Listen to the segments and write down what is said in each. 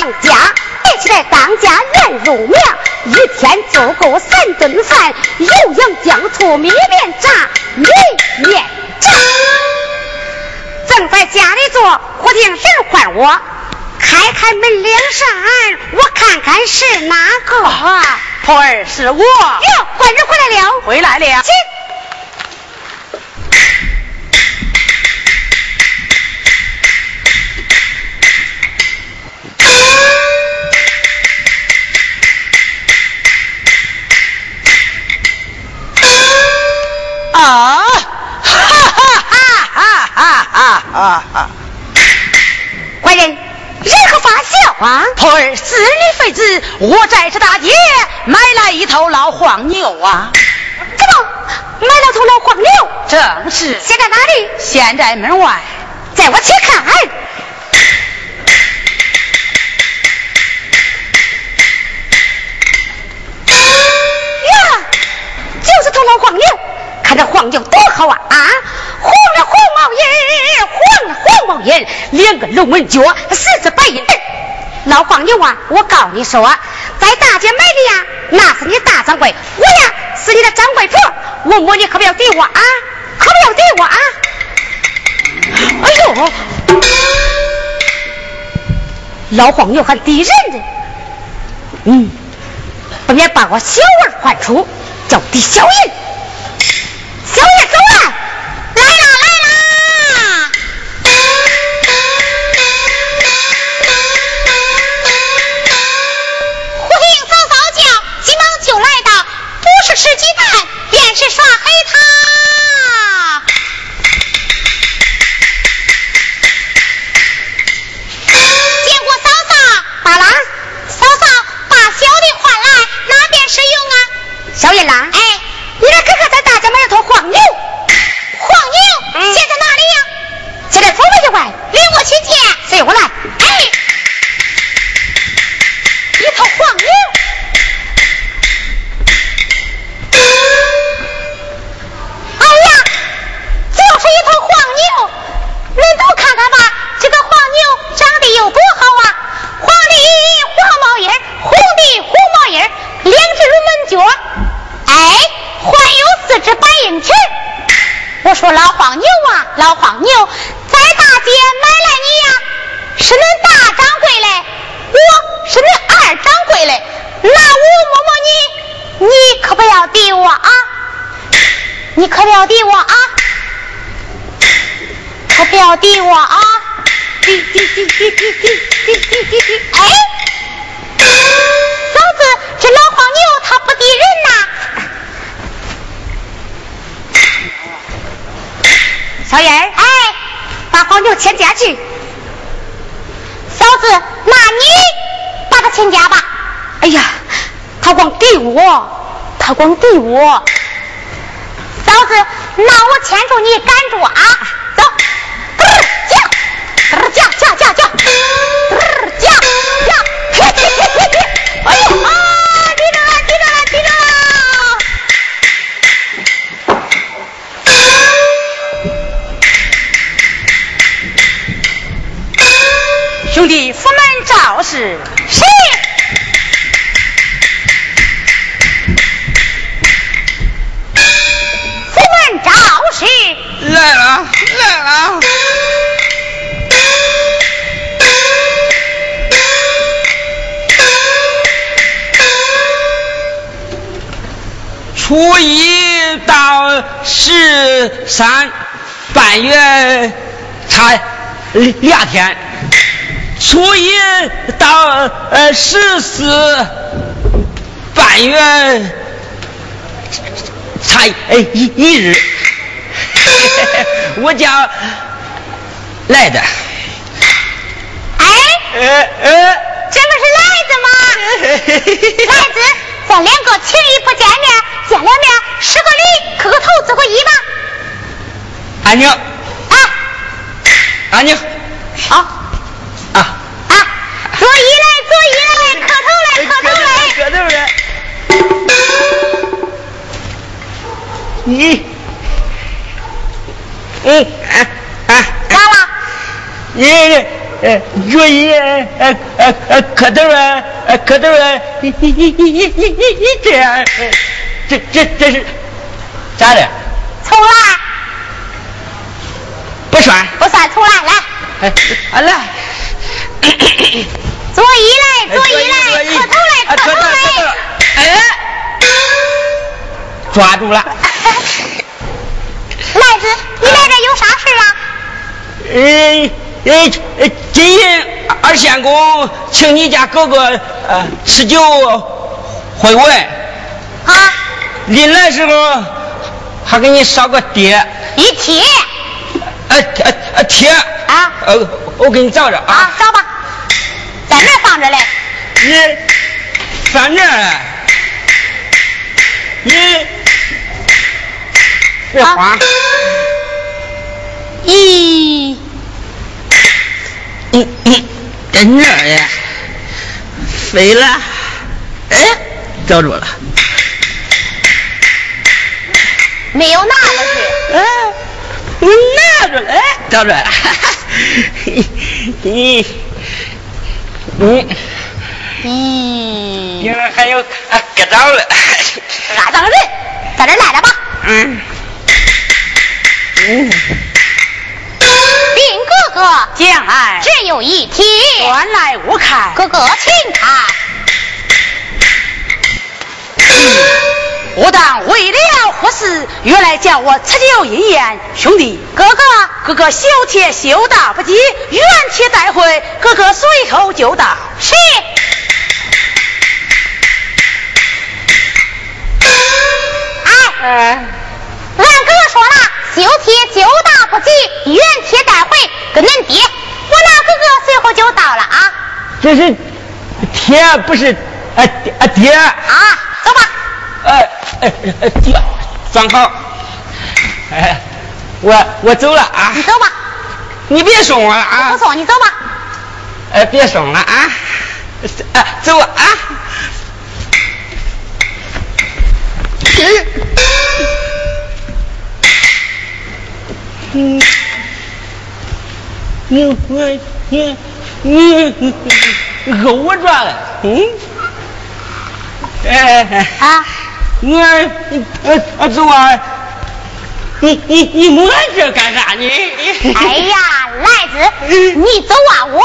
当家，一起来当家人入命，一天足够三顿饭，油盐酱醋米面炸，米面炸。正在家里坐，忽听人唤我，开开门铃声，我看看是哪个。啊、婆儿是我。哟，官人回来了。回来了。哈哈哈！官人，人何发笑啊？徒儿思女非子，我在这大街买来一头老黄牛啊！怎么买了头老黄牛？正是。现在哪里？现在门外。在我去看。呀，就是头老黄牛。看这黄牛多好啊！啊，黄的黄毛眼，黄了黄毛眼，两个龙纹脚，四只白印。老黄牛啊，我告你说，在大街买的呀，那是你大掌柜，我呀是你的掌柜婆，我摸你可不要抵我啊，可不要抵我啊！哎呦，老黄牛还敌人呢，嗯，不免把我小儿唤出，叫狄小人。小叶走了，是。府门赵氏来了，来了。初一到十三，半月差两天。初一到呃十四半月才一一日，我叫来的。哎，呃呃这不是来子吗？来子，咱两个情谊不见面，见了面施个礼，磕个头，做个揖吧。安宁。啊。安宁。好。坐一来，坐一来，磕头来，磕头来，磕头来。你，嗯啊啊，咋了？你呃愿意呃呃呃磕头啊？可都一一一一一一一这样，这这这是咋的？重来，不算。不算，重来，来。哎，来。左一来，左一来，磕头来，磕头来。哎，抓住了。赖子，你来这有啥事啊？呃呃呃，今日二仙公请你家哥哥呃吃酒回文。啊。临来时候还给你烧个碟。一贴。呃贴呃贴。啊。呃，我给你找着啊。啊，找吧。在那放着嘞？你放这儿。你别慌。咦，嗯嗯，在那儿呀，飞了，哎，找着了，没有拿过去，哎，我拿着了，哎，找着了，咦，嗯，咦，原来还有啊，搁着了，阿当人，在这赖着吧，嗯，嗯。禀哥哥，将来只有一天，原来无看。哥哥请看。我当为了何事？原来叫我吃酒饮宴，兄弟，哥哥，哥哥修铁修到不及，原帖带回，哥哥随后就到。是。哎，俺哥哥说了，修铁就到不及，原帖带回，跟恁爹，我那哥哥随后就到了啊。这是天，不是啊啊爹。啊，走吧。哎哎哎，爹，装好。哎，我我走了啊。你走吧。你别送我了啊。不送你走吧。哎，别送了啊。哎，走啊。嗯，你我你你讹我转了，嗯？哎哎啊！我呃呃走啊！你你你摸这干啥呢？哎呀，来子，你走啊，我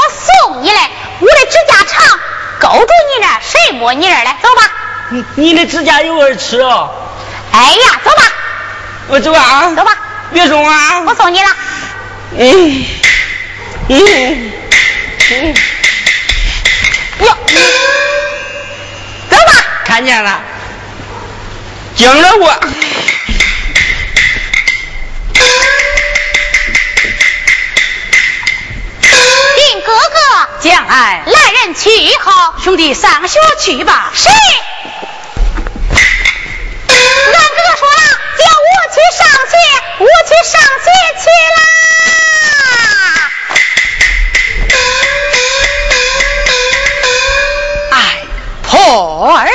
送你来。我的指甲长，勾住你这，谁摸你这儿来？走吧。你你的指甲有人吃哦。哎呀，走吧。我走啊。走吧。别送啊！我送你了。嗯嗯嗯。哟，走吧。看见了，惊了我。令哥哥，将来来人去后，兄弟上学去吧。是。俺哥哥说了，叫我去上学，我去上学去啦。哎，破儿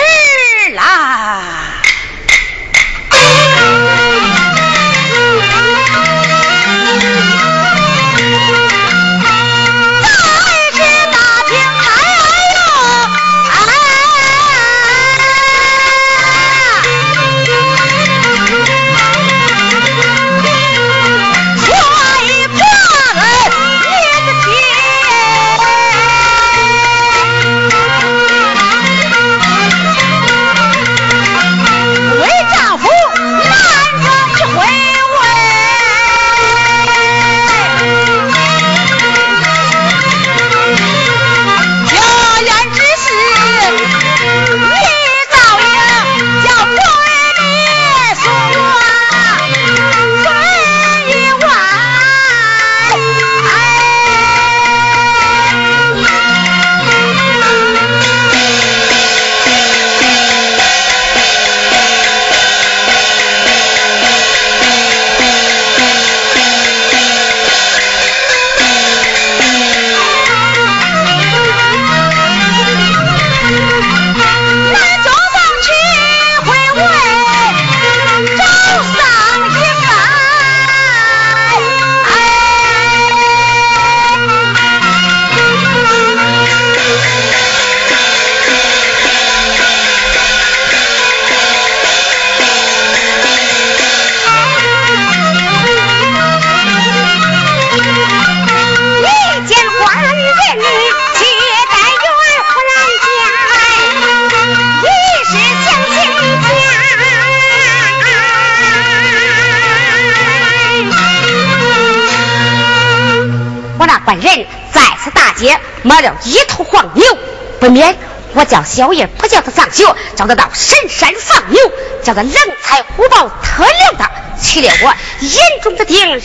不免我叫小叶不叫他上学，叫他到深山放牛，叫他狼才虎豹特留的，取了我眼中的钉，肉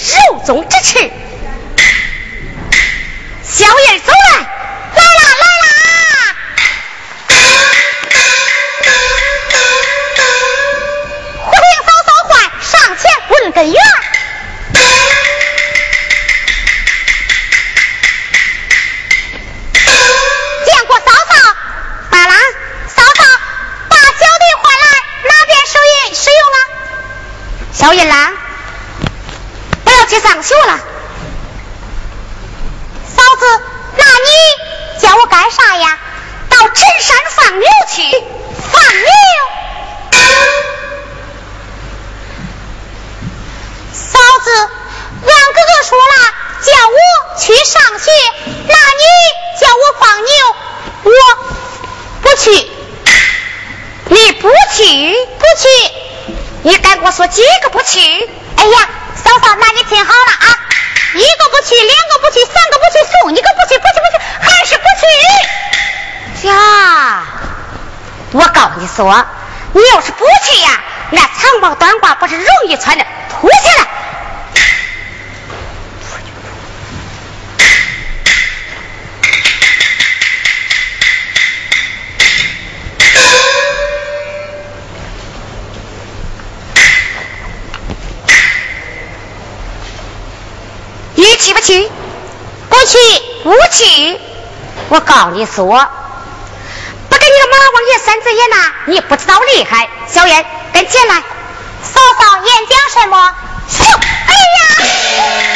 中之刺。小叶啦，我要去上学了。嫂子，那你叫我干啥呀？到陈山放牛去。放牛。嫂子，俺哥哥说了，叫我去上学，那你叫我放牛，我不去。你不去？不去。你敢给我说几不去？哎呀，嫂嫂，那你听好了啊，一个不去，两个不去，三个不去，送一个不去，不去不去，还是不去。呀，我告诉你说，你要是不去呀，那长袍短褂不是容易穿的，脱下来。去不去？不去，我告诉你说，不给你个马王爷三字眼呐，你不知道厉害。小燕，跟进来。嫂嫂，演讲什么？哎呀，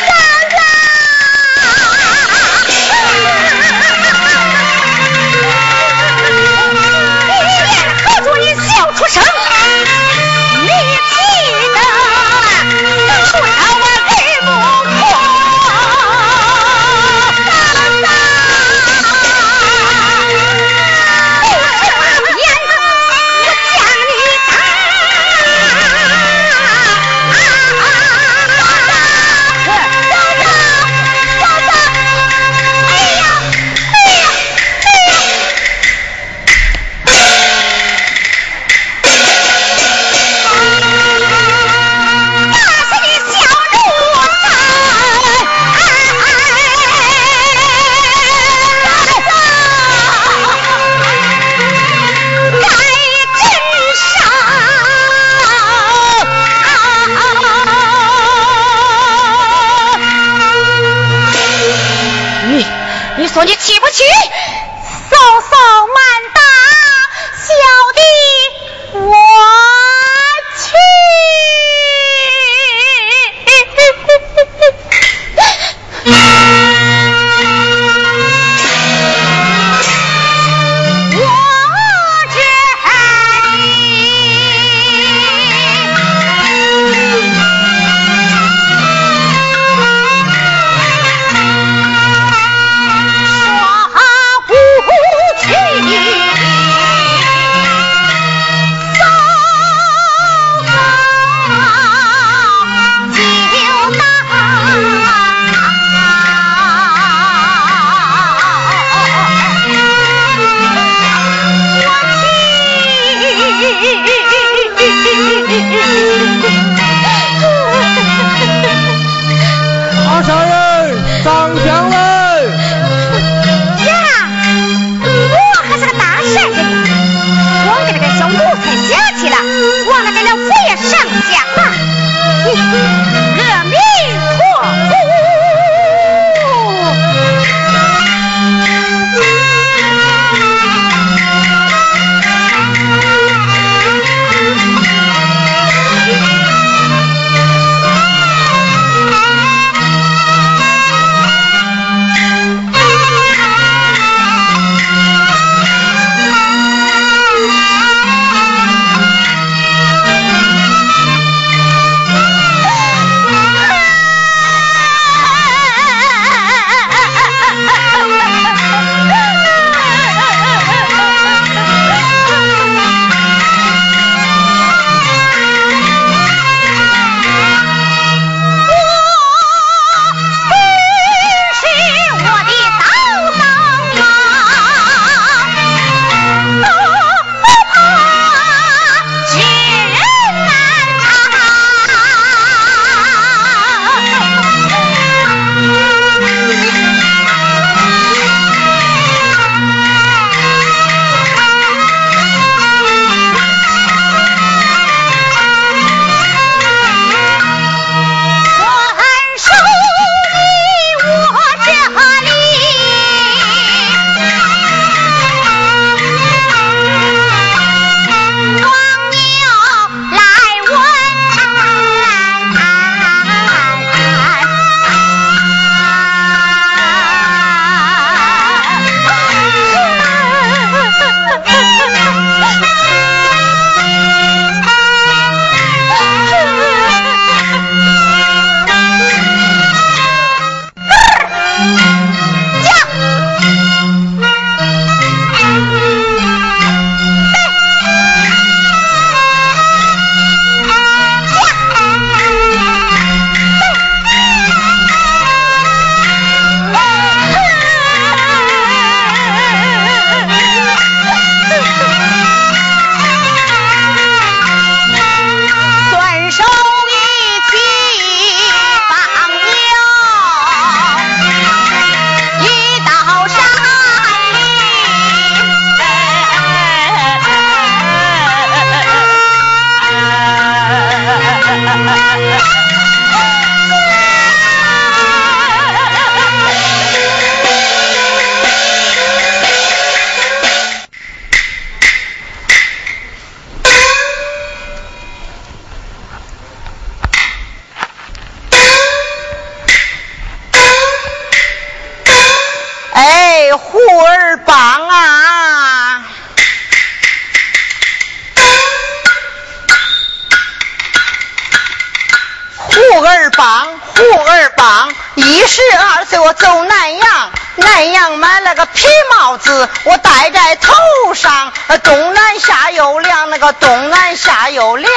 东南下又凉。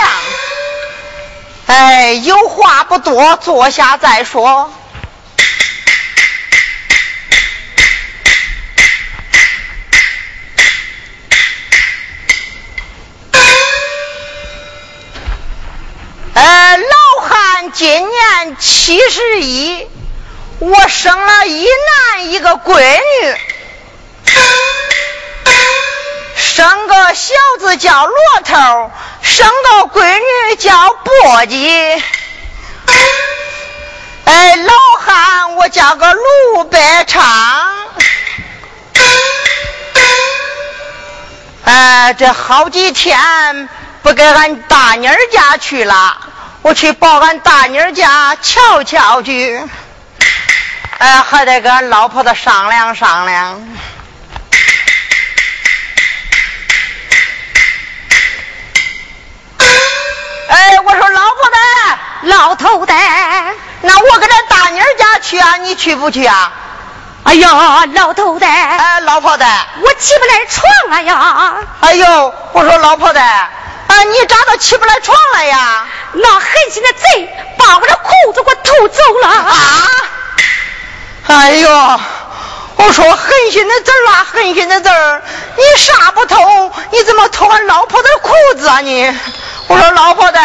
哎，有话不多，坐下再说。呃，老汉今年七十一，我生了一男一个闺女，生个小子叫骆头，生个闺女叫簸箕。哎，老汉我叫个卢百昌。哎，这好几天。不给俺大妮儿家去了，我去抱俺大妮儿家瞧瞧去。哎，还得跟俺老婆子商量商量。哎，我说老婆子，老头子，那我跟咱大妮儿家去啊，你去不去啊？哎呀，老头子，哎，老婆子，我起不来床了呀！哎呦，我说老婆子。啊！你咋都起不来床了呀？那狠心的贼把我的裤子给我偷走了！啊！哎呦！我说狠心的字啊，狠心的字！你啥不偷？你怎么偷俺老婆的裤子啊你？我说老婆的，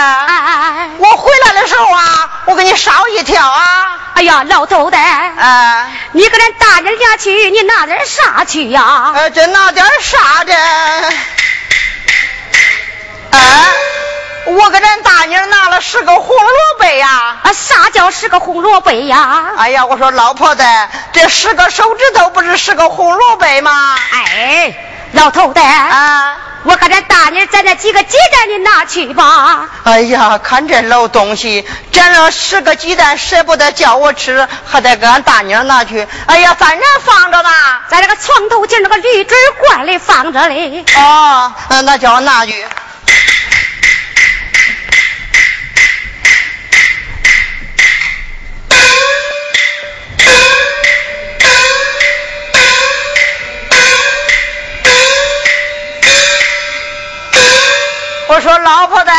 我回来的时候啊，我给你捎一条啊！哎呀，老头子，哎，你跟咱大人家去，你拿点啥去呀？哎，这拿点啥的？哎，我给咱大妮拿了十个红萝卜呀！啊，啥叫十个红萝卜呀？哎呀，我说老婆子，这十个手指头不是十个红萝卜吗？哎，老头子，啊，我给咱大妮攒那几个鸡蛋，你拿去吧。哎呀，看这老东西，攒了十个鸡蛋，舍不得叫我吃，还得给俺大妮拿去。哎呀，反正放着吧，在那个床头间那个铝纸罐里放着嘞。哦，那叫我拿去。我说老婆子，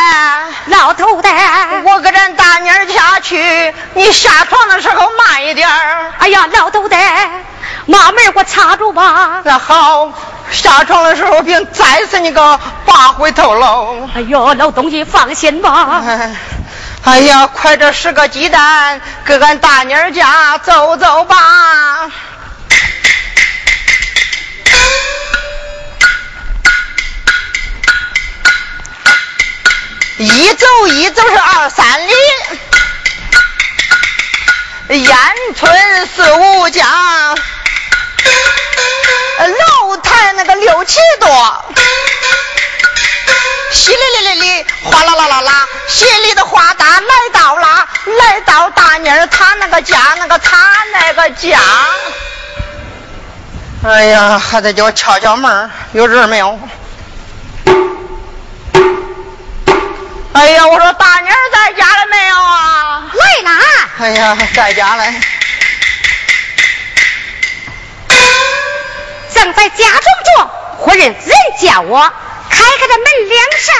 老头子，我跟咱大妮儿家去，你下床的时候慢一点儿。哎呀，老头子，马门给我插住吧。那好，下床的时候别再是你个八回头喽。哎呦，老东西放心吧。哎呀，快这十个鸡蛋，给俺大妮儿家走走吧。一走一走是二三里，烟村四五家，楼台那个六七多，淅沥沥沥沥，哗啦啦啦啦，淅沥的哗哒，来到了，来到大妮儿她那个家，那个她那个家。哎呀，还得叫敲敲门，有人没有？哎呀，我说大妮儿在家了没有啊？来了。哎呀，在家嘞。正在家中坐，忽然人叫我开开这门两扇，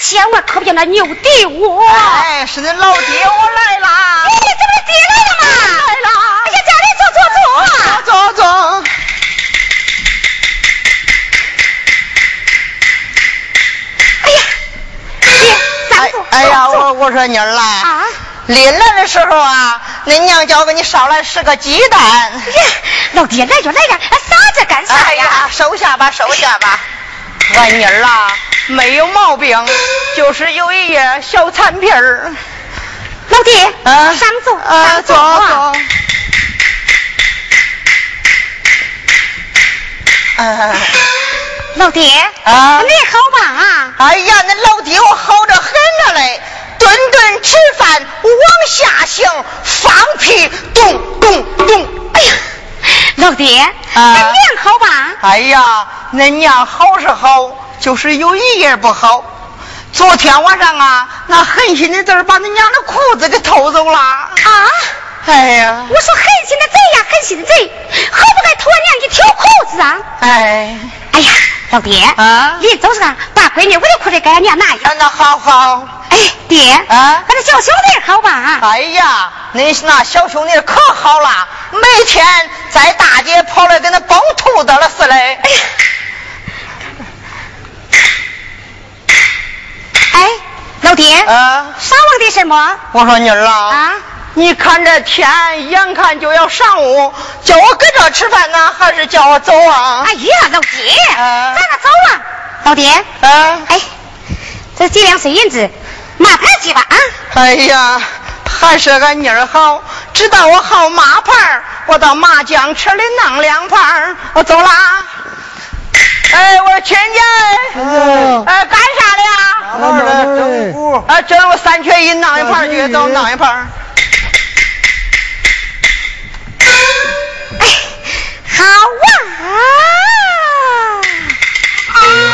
千万可别那牛敌我。哎，是恁老爹，我来啦。哎，这不是爹来了吗？来了。哎呀，家里坐坐坐坐。坐坐。哎呀，我我说妮儿啦，啊，临来的时候啊，恁娘叫我给你捎来十个鸡蛋。呀，老爹来就来着，撒这干啥呀？哎呀，收下吧，收下吧。俺妮儿啊，没有毛病，就是有一页小残皮儿。老爹，啊，上座，啊，坐老爹，啊，你好棒啊？哎呀，那老爹我好着很了嘞，顿顿吃饭往下行，放屁咚咚咚。哎呀，老爹，啊，恁娘好吧？哎呀，恁娘好是好，就是有一样不好，昨天晚上啊，那狠心的字把你娘的裤子给偷走了。啊！哎呀！我说狠心的贼呀，狠心的贼，何不该偷俺娘去挑裤子啊？哎！哎呀，老爹啊，临走时把闺女我的裤子给俺娘拿一下。那好好。哎，爹啊，俺那小兄弟好吧？哎呀，恁那小兄弟可好了，每天在大街跑来跟那包兔子了似的。哎呀！哎，老爹，啊，啥忘的什么？我说妮儿啊，啊，你看这天，眼看就要上午，叫我搁这吃饭呢，还是叫我走啊？哎呀，老爹，啊咱俩走了。老爹，啊，哎，这几两碎银子，麻牌去吧啊。哎呀，还是俺妮儿好，知道我好麻牌我到麻将池里弄两盘我走了。哎，我说亲家，哎，干啥的呀？哎，这我三缺一，弄一盘去，走，弄一盘。好啊！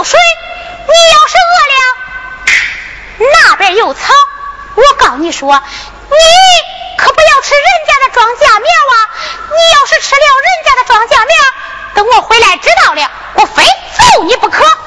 有水你要是饿了那边有草我告你说你可不要吃人家的庄稼苗啊你要是吃了人家的庄稼苗等我回来知道了我非揍你不可。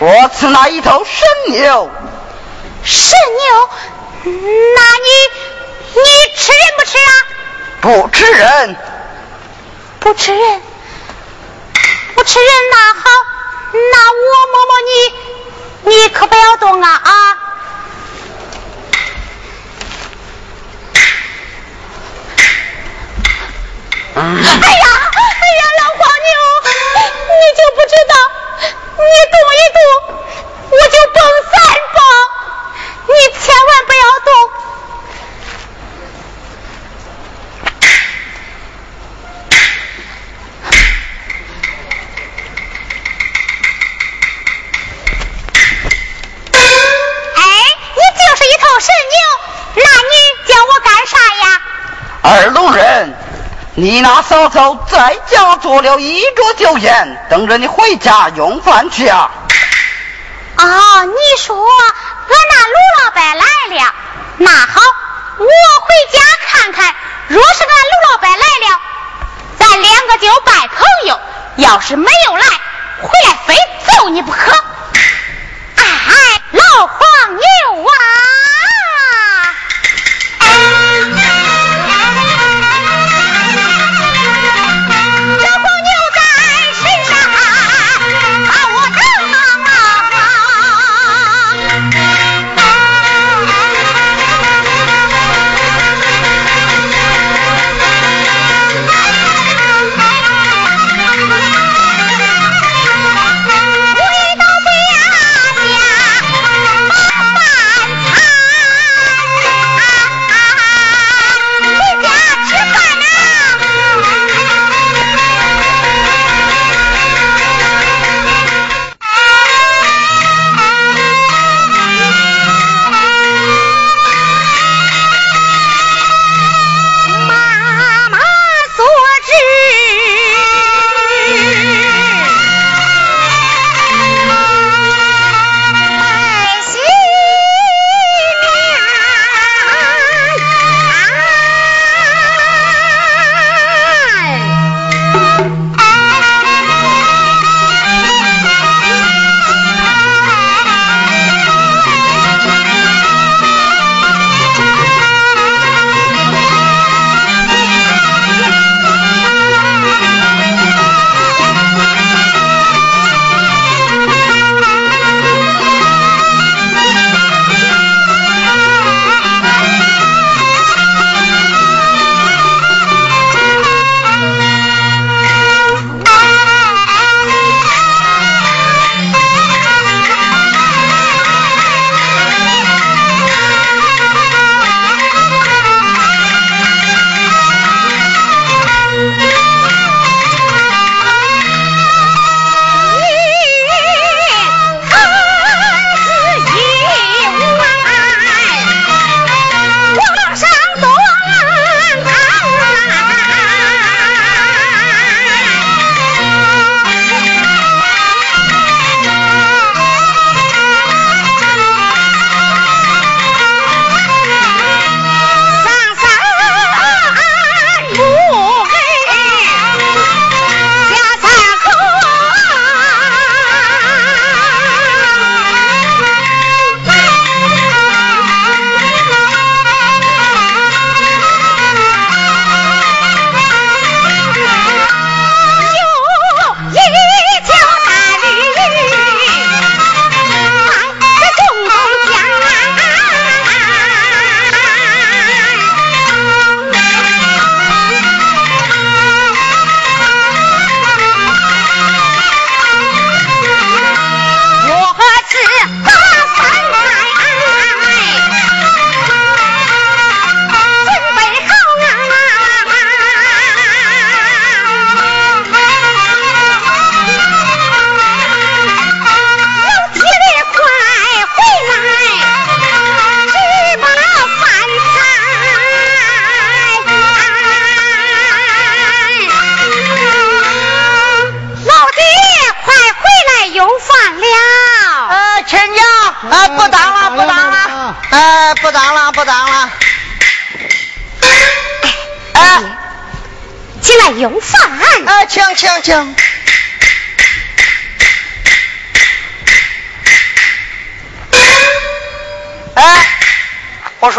我吃那一头神牛。神牛？那你你吃人不吃啊？不吃人。不吃人？不吃人那好，那我摸摸你，你可不要动啊啊！哎呀，哎呀，老黄牛，你就不知道，你动一动，我就蹦三蹦，你千万不要动。哎，你就是一头神牛，那你叫我干啥呀？二龙人。你那嫂嫂在家做了一桌酒宴，等着你回家用饭去啊！哦，你说俺那卢老板来了，那好，我回家看看。若是俺卢老板来了，咱两个就拜朋友；要是没有来，回来非揍你不可。哎，老黄牛啊！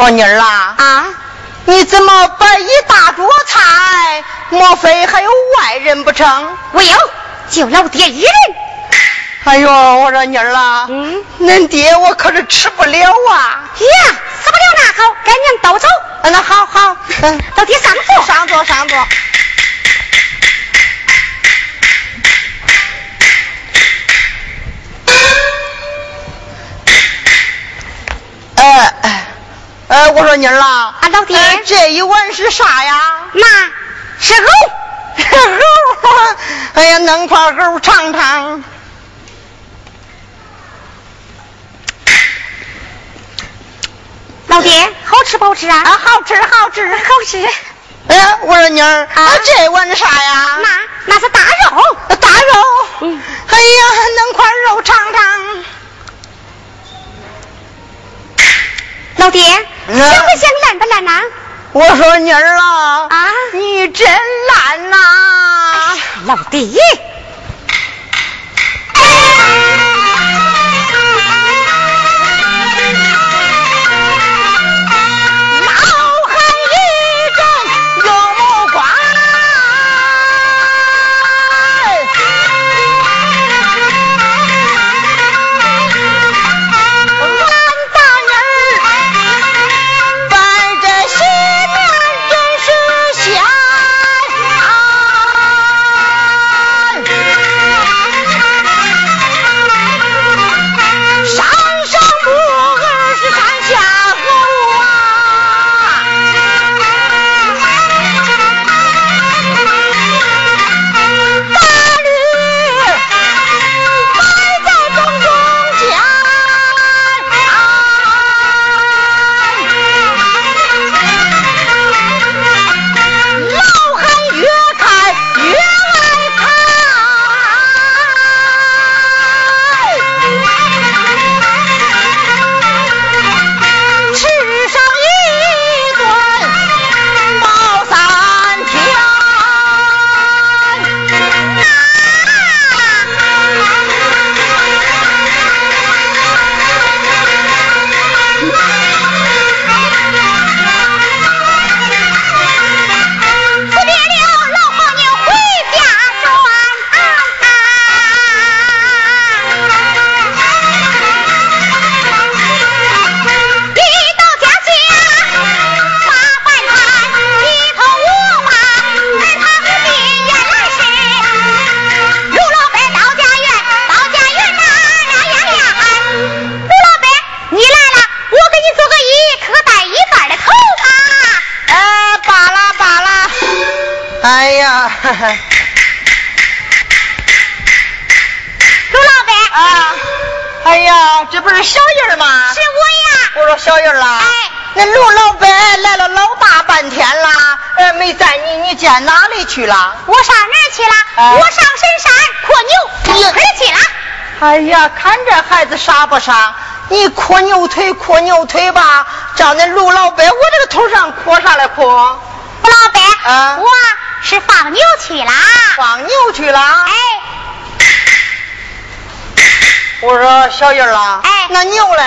妮儿啊，啊，你怎么摆一大桌菜？莫非还有外人不成？我有，就老爹一人。哎呦，我说妮儿啊，嗯，恁爹我可是吃不了啊。呀，吃不了那好，赶紧都走。嗯那好好，嗯，老爹上座。上座上座。哎，我说妮儿啊，啊老爹哎这一碗是啥呀？那是藕。藕，哎呀，弄块藕尝尝。老爹，好吃不好吃啊？啊，好吃好吃。好吃。哎，我说妮儿，啊这碗是啥呀？那那是大肉。大肉。嗯哎呀，弄块肉尝尝。老爹，嗯想不想烂不烂呐？我说妮儿啊，啊你真烂呐、老爹。老去了？我上哪儿去了？哎我上深山扩牛，腿去了。哎呀，看这孩子傻不傻？你扩牛腿，扩牛腿吧，叫那陆老伯我这个头上扩啥来扩？陆老伯，啊我是放牛去了。放牛去了。哎，我说小英啊，哎那牛嘞？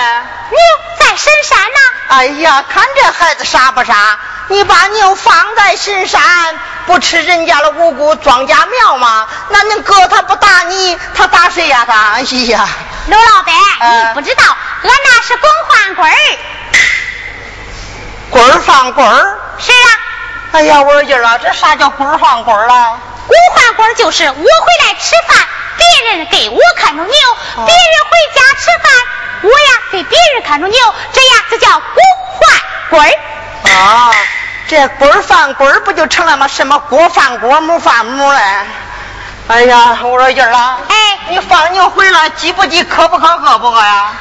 牛在深山呢。哎呀，看这孩子傻不傻？你把牛放在深山，不吃人家的五谷庄稼苗吗？那恁哥他不打你，他打谁呀？他哎呀，刘老板，哎你不知道，俺那是公换棍儿。棍儿放棍儿。是啊，哎呀，我说儿啊，这啥叫棍儿放棍儿了？公换棍儿就是我回来吃饭，别人给我看着牛，哦别人回家吃饭，我呀给别人看着牛，这样就叫公换棍儿。啊，这棍儿放棍儿不就成了吗？什么锅饭锅，母饭母嘞？哎呀，我说儿啊，哎你放牛回来饥不饥，渴不渴，饿不饿呀？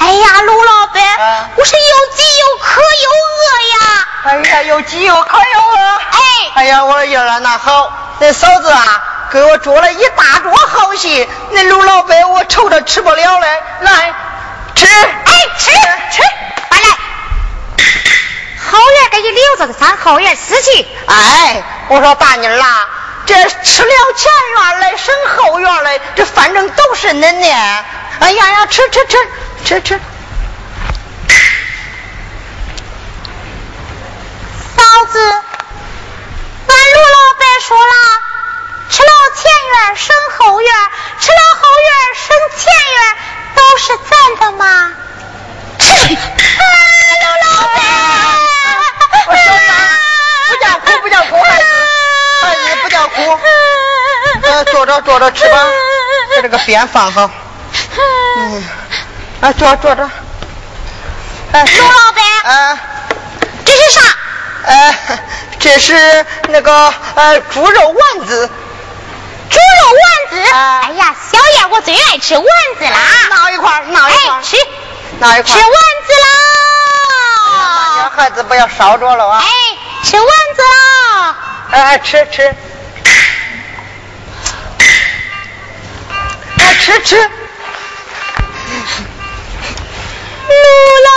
哎呀，卢老板，啊我是又饥又渴又饿呀。哎呀，又饥又渴又饿。哎哎呀，我说儿啊，那好，那嫂子啊，给我做了一大桌好戏，那卢老板我愁着吃不了嘞，来吃。哎，吃吃。后院给你留着的上后院死去。哎，我说大妮儿啊，这吃了前院来省后院来，这反正都是恁的。哎呀呀，吃吃吃吃吃。嫂子，俺陆老白说了，吃了前院省后院，吃了后院省前院，都是咱的吗？卢老白，我小燕，不叫哭，不叫哭，孩子，孩子不叫哭。呃，坐着坐着吃吧，把这个边放好。嗯，啊，坐坐着。哎，卢老板，啊，这是啥？呃，这是那个呃猪肉丸子。猪肉丸子。啊哎呀，小燕，我最爱吃丸子啦。闹一块儿，闹一块，哎，吃闹一块。吃丸子大家啦！孩子不要烧着了啊！哎，吃丸子啦！哎，吃吃，哎，吃吃。陆老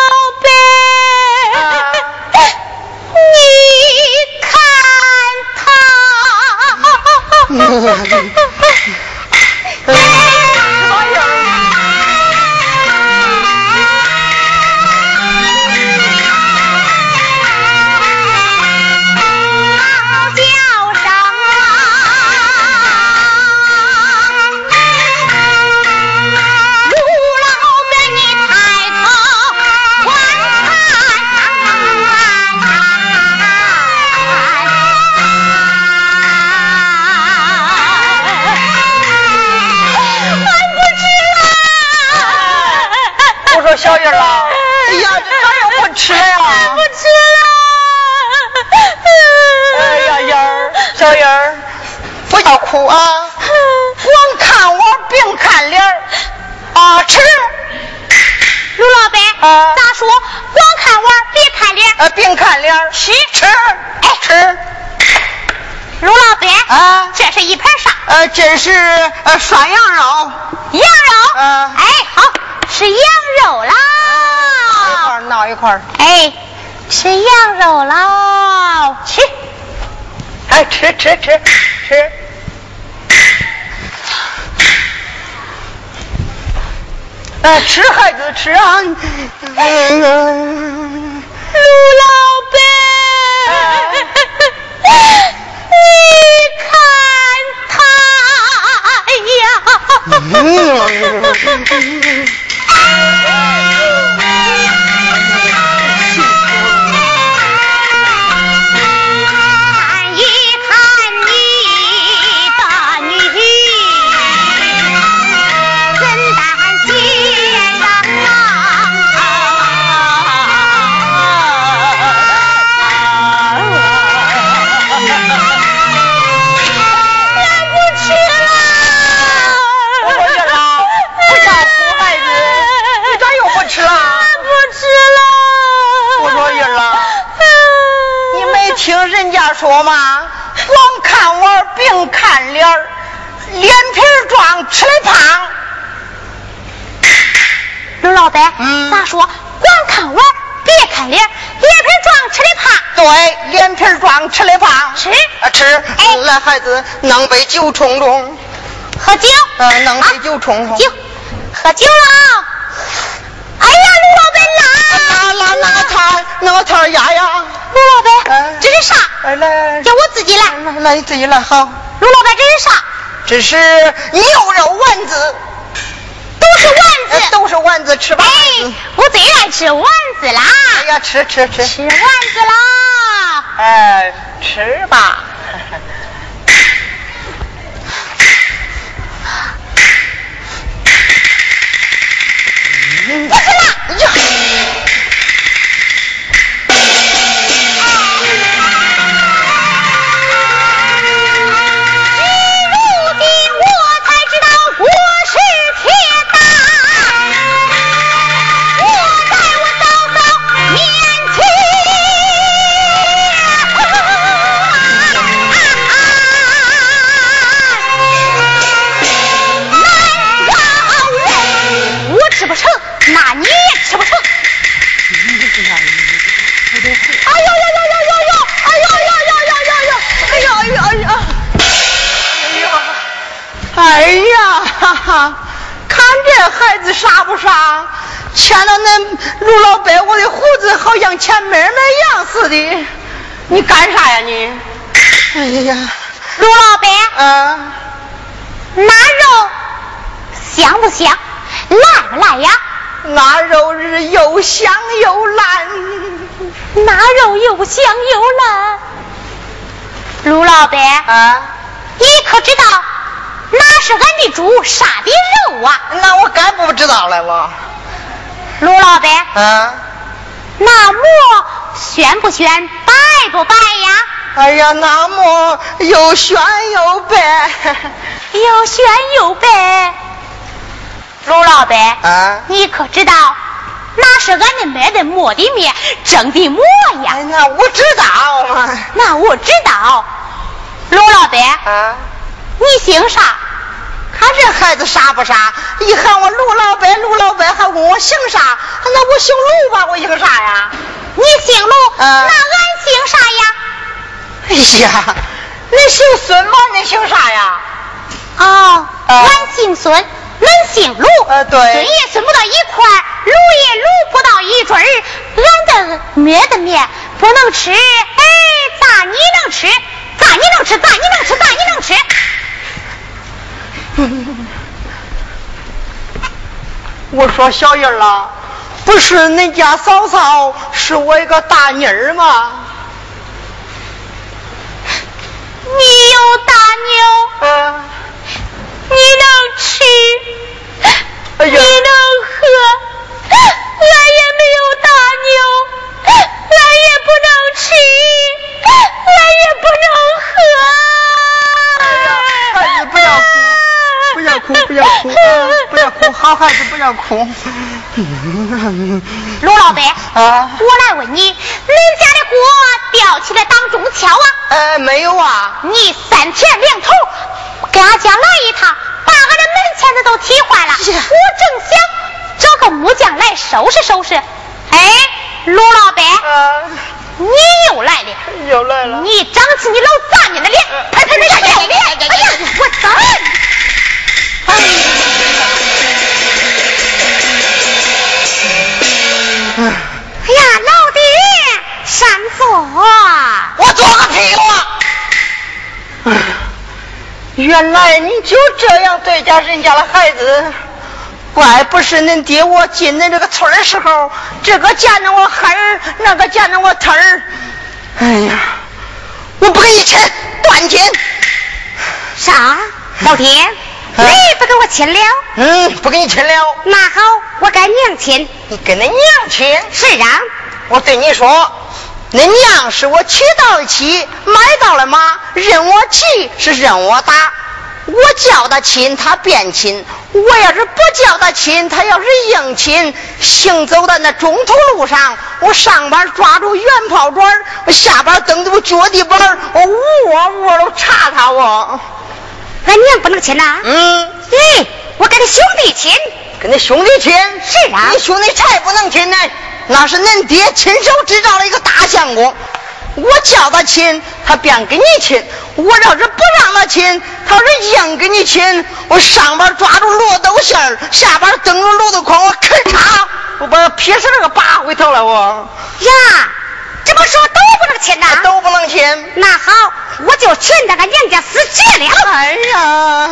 啊吃孩子吃啊！嗯吃的胖。吃啊吃，哎来孩子，弄杯酒冲冲。喝酒。呃，弄杯酒冲冲。酒，喝酒了。哎呀，卢老板拿啦！拿那个菜，那个菜压压。卢老哎板，这是啥？来来叫我自己来。来来，你自己来好。卢老板，这是啥？这是牛肉丸子，都是丸呃子。都是丸子，吃吧。哎，我最爱吃丸子啦！哎呀，吃吃吃。吃丸子啦！哎，吃吧。子傻不傻？牵到那陆老伯，我的胡子好像牵妹妹样似的。你干啥呀你？哎呀，陆老伯，嗯，那肉香不香？烂不烂呀？那肉是又香又烂。那肉又香又烂。陆老伯，啊，你可知道哪是俺的猪杀的肉啊？那我该不知道了我。卢老伯，啊，那馍宣不宣，白不白呀？哎呀，那么又炫又白。又宣又白。卢老板，啊，你可知道那是俺的买的馍的面，蒸的馍呀哎？那我知道嘛。那我知道。卢老板，啊，你姓啥？看这孩子傻不傻？一喊我陆老伯，陆老伯还问我姓啥？那我姓陆吧，我姓啥呀？你姓陆，啊那俺姓啥呀？哎呀，你姓孙吗？你姓啥呀？哦，啊俺姓孙，恁姓陆。呃对孙也孙不到一块儿，陆也陆不到一堆儿。俺的面的面不能吃，哎，咋你能吃？咋你能吃？咋你能吃？咋你能吃？我说小燕儿啊，不是恁家嫂嫂是我一个大妮儿吗？子不要哭。陆老板，啊我来问你，恁家的锅吊起来当中敲啊？呃，没有啊。你三天两头给俺家来一趟，把俺的门前子都踢坏了。呀我正想找个木匠来收拾收拾。哎，罗老板，啊，你又来了。又来了。你长起你老杂孽的脸，拍拍人家小脸！哎呀，我操！原来你就这样对待人家的孩子，怪不是恁爹我进恁这个村的时候，这个见着我孩儿，那个见着我疼儿。哎呀，我不给你亲，断亲。啥？老爹，你不给我亲了？嗯，不给你亲了。那好，我跟娘亲。你跟恁娘亲。是啊，我对你说，恁娘是我娶到的妻，买到了马，任我骑是任我打。我叫他亲，他便亲；我要是不叫他亲，他要是硬亲，行走在那中途路上，我上班抓住圆炮砖，我下班蹬住脚底板儿，我窝窝都查他我。俺娘不能亲呐。嗯，咦，我跟你兄弟亲。跟你兄弟亲。是啊你兄弟才不能亲呢，那是恁爹亲手制造了一个大相公。我叫他亲，他便跟你亲；我要是不让他亲，他要是硬跟你亲，我上边抓住骆头线儿，下边蹬着骆驼筐，我咔嚓，我把他劈死了个八回头了我。呀，这么说都不能亲呐？都不能亲。那好，我就亲他个娘家死绝了。哎呀，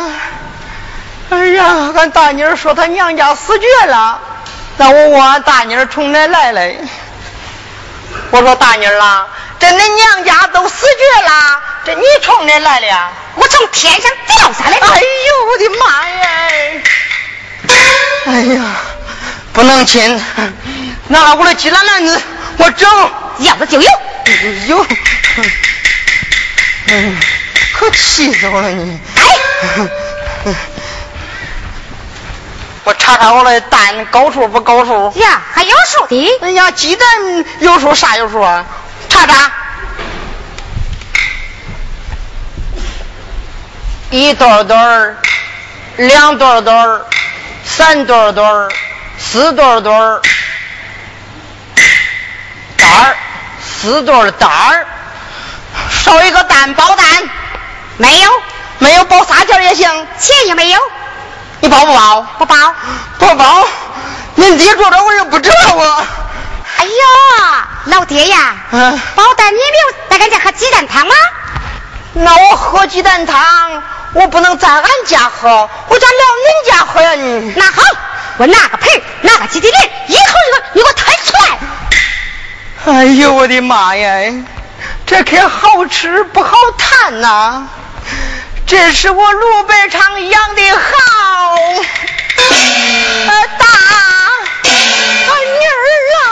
哎呀，俺大妮儿说她娘家死绝了，那我问俺大妮儿从哪来嘞？我说大妮儿啊，这恁娘家都死绝了，这你从哪来的呀？我从天上掉下来的。哎呦我的妈呀！哎呀，不能亲，拿了我的鸡蛋篮子，我整。要不就有。有，嗯，可气死我了你！哎，我查查我的蛋高数不高数？呀，还有数的。哎呀，鸡蛋有数啥有数啊？查查。一对对儿，两对对儿，三对对儿，四对对儿，蛋儿，四对儿蛋儿，少一个蛋包蛋，没有，没有包仨件也行。钱也没有。你包不包？不包。不包。恁爹做着我又不知道啊。哎呦，老爹呀，嗯，包蛋你没有在俺家喝鸡蛋汤吗？那我喝鸡蛋汤，我不能在俺家喝，我咋到恁家喝呀你？那好，我拿个盆，拿个鸡蛋莲，一口一个你给我抬出来。哎呦我的妈呀，这可好吃不好谈呐！这是我鲁北厂养的好大女儿啊！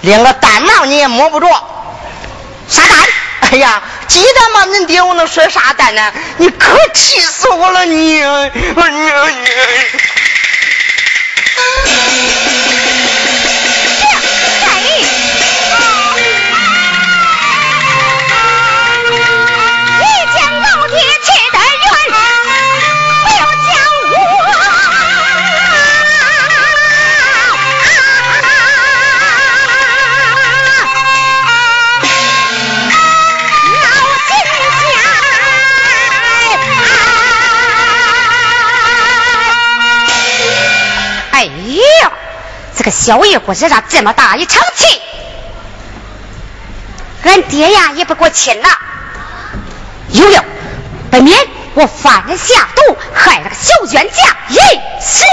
连个蛋毛你也摸不着，啥蛋？哎呀，鸡蛋嘛，恁爹我能说啥蛋呢？你可气死我了你！哎你这个小野火惹上这么大一场气，俺爹呀也不给我亲呐。有了，不免我犯下毒，害了个小冤家一世。